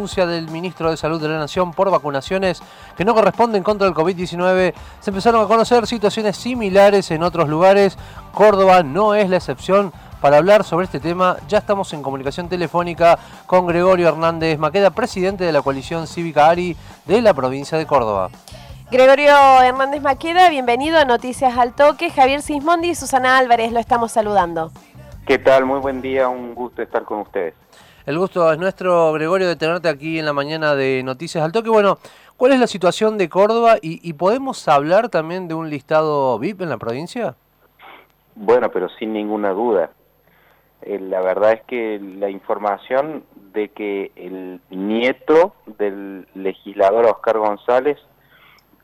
denuncia del ministro de Salud de la Nación por vacunaciones que no corresponden contra el COVID-19, se empezaron a conocer situaciones similares en otros lugares. Córdoba no es la excepción. Para hablar sobre este tema, ya estamos en comunicación telefónica con Gregorio Hernández Maqueda, presidente de la coalición cívica ARI de la provincia de Córdoba. Gregorio Hernández Maqueda, bienvenido a Noticias al Toque. Javier Sismondi y Susana Álvarez lo estamos saludando. ¿Qué tal? Muy buen día, un gusto estar con ustedes. El gusto es nuestro, Gregorio, de tenerte aquí en la mañana de Noticias al Toque. Bueno, ¿cuál es la situación de Córdoba y, podemos hablar también de un listado VIP en la provincia? Bueno, pero sin ninguna duda. Eh, la verdad es que la información de que el nieto del legislador Oscar González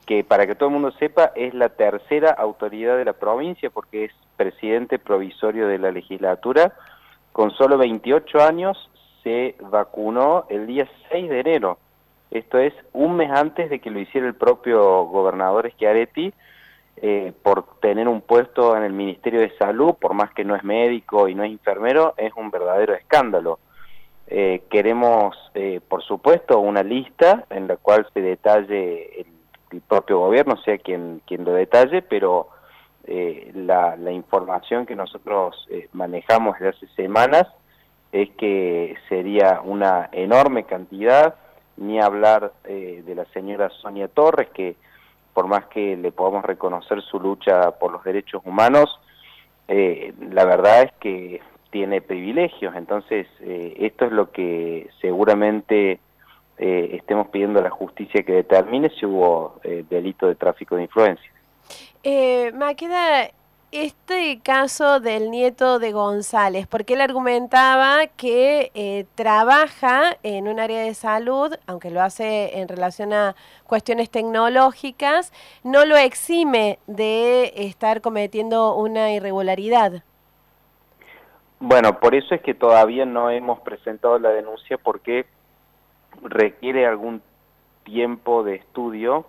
que para que todo el mundo sepa es la tercera autoridad de la provincia porque es presidente provisorio de la legislatura. Con solo 28 años se vacunó el día 6 de enero. Esto es un mes antes de que lo hiciera el propio gobernador Schiaretti eh, por tener un puesto en el Ministerio de Salud, por más que no es médico y no es enfermero, es un verdadero escándalo. Eh, queremos, eh, por supuesto, una lista en la cual se detalle el propio gobierno sea quien, quien lo detalle, pero eh, la, información que nosotros eh, manejamos desde hace semanas es que sería una enorme cantidad, ni hablar eh, de la señora Sonia Torres, que por más que le podamos reconocer su lucha por los derechos humanos, la verdad es que tiene privilegios, entonces esto es lo que seguramente eh, estemos pidiendo a la justicia que determine si hubo eh, delito de tráfico de influencia. Eh, queda este caso del nieto de González, porque él argumentaba que eh, trabaja en un área de salud, aunque lo hace en relación a cuestiones tecnológicas, no lo exime de estar cometiendo una irregularidad. Bueno, por eso es que todavía no hemos presentado la denuncia porque requiere algún tiempo de estudio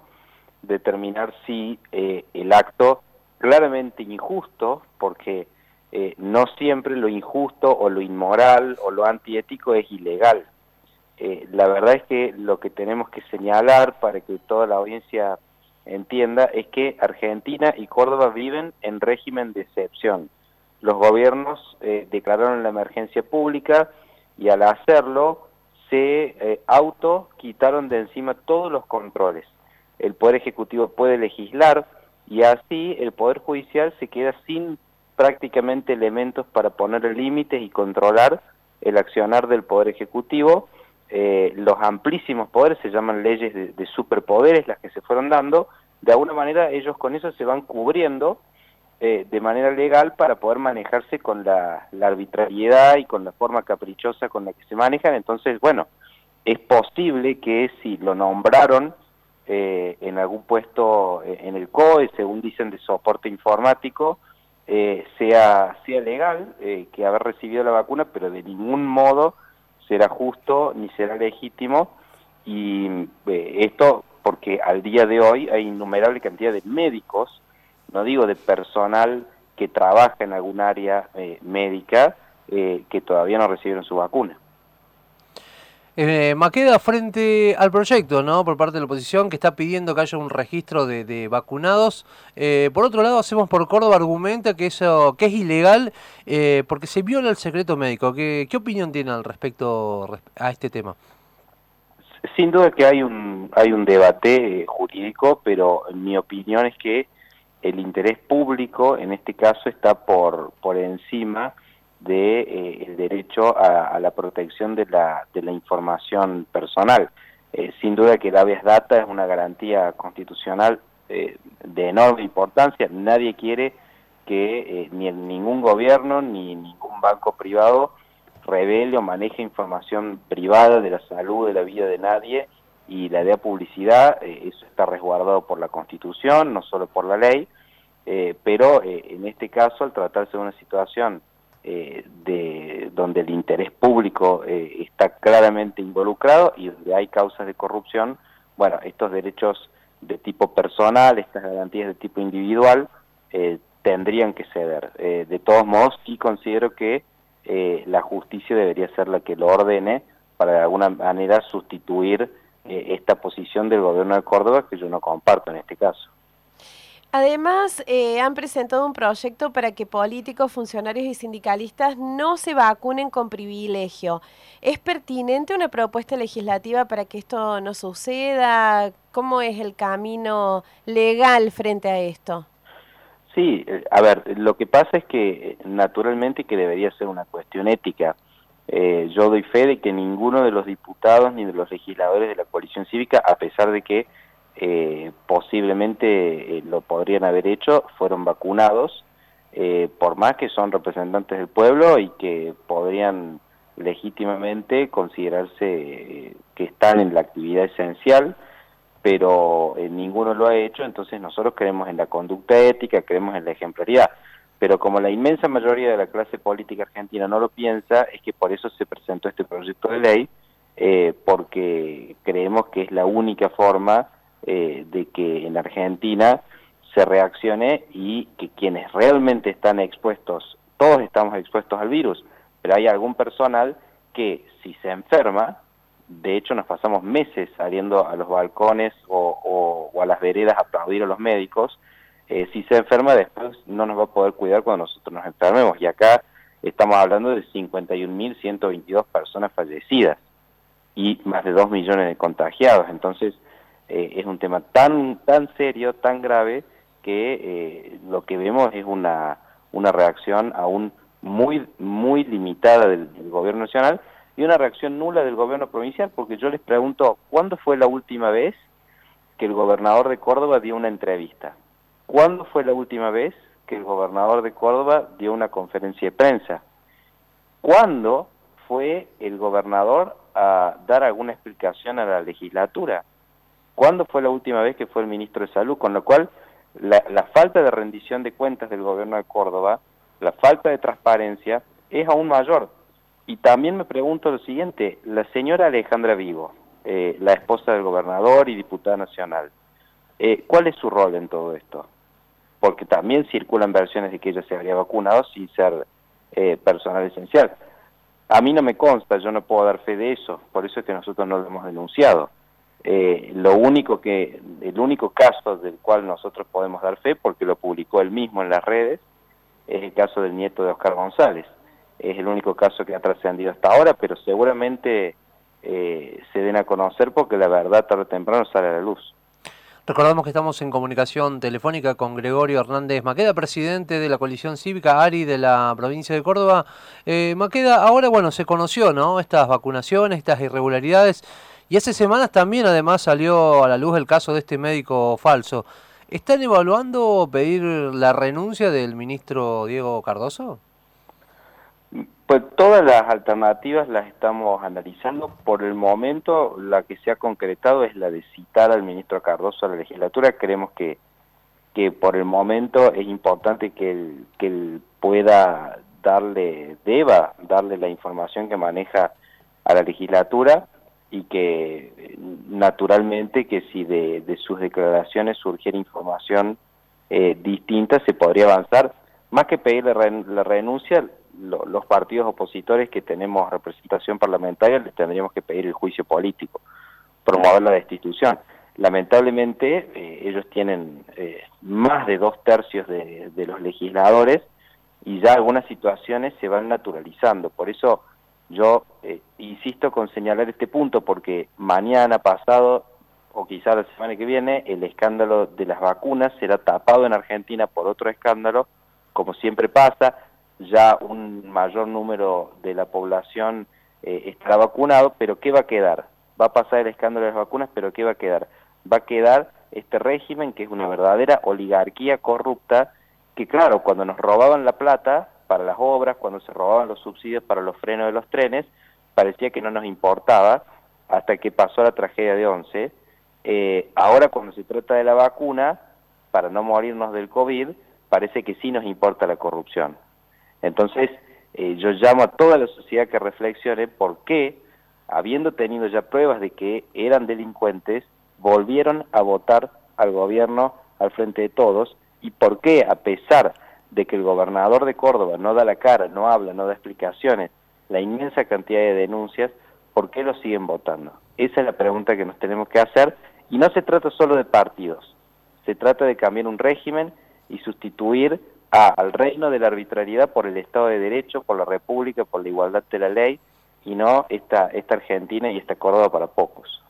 determinar si eh, el acto claramente injusto, porque eh, no siempre lo injusto o lo inmoral o lo antiético es ilegal. Eh, la verdad es que lo que tenemos que señalar para que toda la audiencia entienda es que Argentina y Córdoba viven en régimen de excepción. Los gobiernos declararon la emergencia pública y al hacerlo se eh, auto quitaron de encima todos los controles. El Poder Ejecutivo puede legislar y así el Poder Judicial se queda sin prácticamente elementos para poner límites y controlar el accionar del Poder Ejecutivo. Eh, los amplísimos poderes se llaman leyes de, de superpoderes las que se fueron dando. De alguna manera ellos con eso se van cubriendo eh, de manera legal para poder manejarse con la, arbitrariedad y con la forma caprichosa con la que se manejan. Entonces, bueno, es posible que si lo nombraron eh, en algún puesto eh, en el COE, según dicen de soporte informático, sea, sea legal que haber recibido la vacuna, pero de ningún modo será justo ni será legítimo. Y esto porque al día de hoy hay innumerable cantidad de médicos no digo de personal que trabaja en algún área eh, médica eh, que todavía no recibieron su vacuna. Eh, Maqueda frente al proyecto, ¿no? Por parte de la oposición que está pidiendo que haya un registro de, vacunados. Eh, por otro lado, Hacemos por Córdoba argumenta que eso que es ilegal porque se viola el secreto médico. ¿Qué, ¿Qué opinión tiene al respecto a este tema? Sin duda que hay un hay un debate jurídico, pero mi opinión es que el interés público en este caso está por, por encima de, eh, el derecho a, la protección de la, de la información personal. Eh, sin duda que la habeas data es una garantía constitucional eh, de enorme importancia. Nadie quiere que ni ningún gobierno ni ningún banco privado revele o maneje información privada de la salud, de la vida de nadie y la de publicidad, eso está resguardado por la Constitución, no solo por la ley, eh, pero eh, en este caso, al tratarse de una situación eh, de, donde el interés público está claramente involucrado y donde hay causas de corrupción, bueno, estos derechos de tipo personal, estas garantías de tipo individual, tendrían que ceder. de todos modos, sí considero que la justicia debería ser la que lo ordene, para de alguna manera sustituir eh, esta posición del gobierno de Córdoba que yo no comparto en este caso. Además, eh, han presentado un proyecto para que políticos, funcionarios y sindicalistas no se vacunen con privilegio. ¿Es pertinente una propuesta legislativa para que esto no suceda? ¿Cómo es el camino legal frente a esto? Sí, eh, a ver, lo que pasa es que naturalmente que debería ser una cuestión ética. Eh, yo doy fe de que ninguno de los diputados ni de los legisladores de la coalición cívica, a pesar de que eh, posiblemente eh, lo podrían haber hecho, fueron vacunados, eh, por más que son representantes del pueblo y que podrían legítimamente considerarse que están en la actividad esencial, pero ninguno lo ha hecho, entonces nosotros creemos en la conducta ética, creemos en la ejemplaridad. Pero como la inmensa mayoría de la clase política argentina no lo piensa, es que por eso se presentó este proyecto de ley, porque creemos que es la única forma eh, de que en Argentina se reaccione y que quienes realmente están expuestos, todos estamos expuestos al virus, pero hay algún personal que si se enferma, de hecho nos pasamos meses saliendo a los balcones o, a las veredas a aplaudir a los médicos, eh, si se enferma después no nos va a poder cuidar cuando nosotros nos enfermemos. Y acá estamos hablando de 51.122 personas fallecidas y más de 2 millones de contagiados. Entonces, eh, es un tema tan, tan serio, tan grave, que eh, lo que vemos es una, una reacción aún muy, muy limitada del, gobierno nacional y una reacción nula del gobierno provincial, porque yo les pregunto, ¿cuándo fue la última vez que el gobernador de Córdoba dio una entrevista? ¿Cuándo fue la última vez que el gobernador de Córdoba dio una conferencia de prensa? ¿Cuándo fue el gobernador a dar alguna explicación a la legislatura? ¿Cuándo fue la última vez que fue el ministro de Salud? Con lo cual, la, falta de rendición de cuentas del gobierno de Córdoba, la falta de transparencia, es aún mayor. Y también me pregunto lo siguiente, la señora Alejandra Vigo, eh, la esposa del gobernador y diputada nacional, eh, ¿cuál es su rol en todo esto? Porque también circulan versiones de que ella se habría vacunado sin ser eh, personal esencial. A mí no me consta, yo no puedo dar fe de eso, por eso es que nosotros no lo hemos denunciado. Eh, lo único que, el único caso del cual nosotros podemos dar fe, porque lo publicó él mismo en las redes, es el caso del nieto de Oscar González. Es el único caso que ha trascendido hasta ahora, pero seguramente eh, se den a conocer porque la verdad tarde o temprano sale a la luz. Recordamos que estamos en comunicación telefónica con Gregorio Hernández Maqueda, presidente de la coalición cívica ARI de la provincia de Córdoba. Eh, Maqueda, ahora bueno, se conoció, ¿no? Estas vacunaciones, estas irregularidades. Y hace semanas también además salió a la luz el caso de este médico falso. ¿Están evaluando pedir la renuncia del ministro Diego Cardoso? Pues todas las alternativas las estamos analizando. Por el momento la que se ha concretado es la de citar al ministro Cardoso a la legislatura. Creemos que, que por el momento es importante que él, que él pueda darle, deba darle la información que maneja a la legislatura y que eh, naturalmente que si de, sus declaraciones surgiera información eh, distinta se podría avanzar. Más que pedir la, renuncia, los partidos opositores que tenemos representación parlamentaria les tendríamos que pedir el juicio político, promover la destitución. Lamentablemente eh, ellos tienen más de dos tercios de, de los legisladores y ya algunas situaciones se van naturalizando. Por eso yo eh, insisto con señalar este punto porque mañana pasado o quizá la semana que viene el escándalo de las vacunas será tapado en Argentina por otro escándalo, como siempre pasa, ya un mayor número de la población eh, estará vacunado, pero ¿qué va a quedar? Va a pasar el escándalo de las vacunas, pero ¿qué va a quedar? Va a quedar este régimen que es una verdadera oligarquía corrupta que claro, cuando nos robaban la plata, para las obras, cuando se robaban los subsidios para los frenos de los trenes, parecía que no nos importaba hasta que pasó la tragedia de Once. Eh, ahora cuando se trata de la vacuna, para no morirnos del COVID, parece que sí nos importa la corrupción. Entonces, eh, yo llamo a toda la sociedad que reflexione por qué, habiendo tenido ya pruebas de que eran delincuentes, volvieron a votar al gobierno al frente de todos y por qué, a pesar de que el gobernador de Córdoba no da la cara, no habla, no da explicaciones, la inmensa cantidad de denuncias, ¿por qué lo siguen votando? Esa es la pregunta que nos tenemos que hacer y no se trata solo de partidos, se trata de cambiar un régimen y sustituir al reino de la arbitrariedad por el Estado de Derecho, por la República, por la igualdad de la ley y no esta, esta Argentina y esta Córdoba para pocos.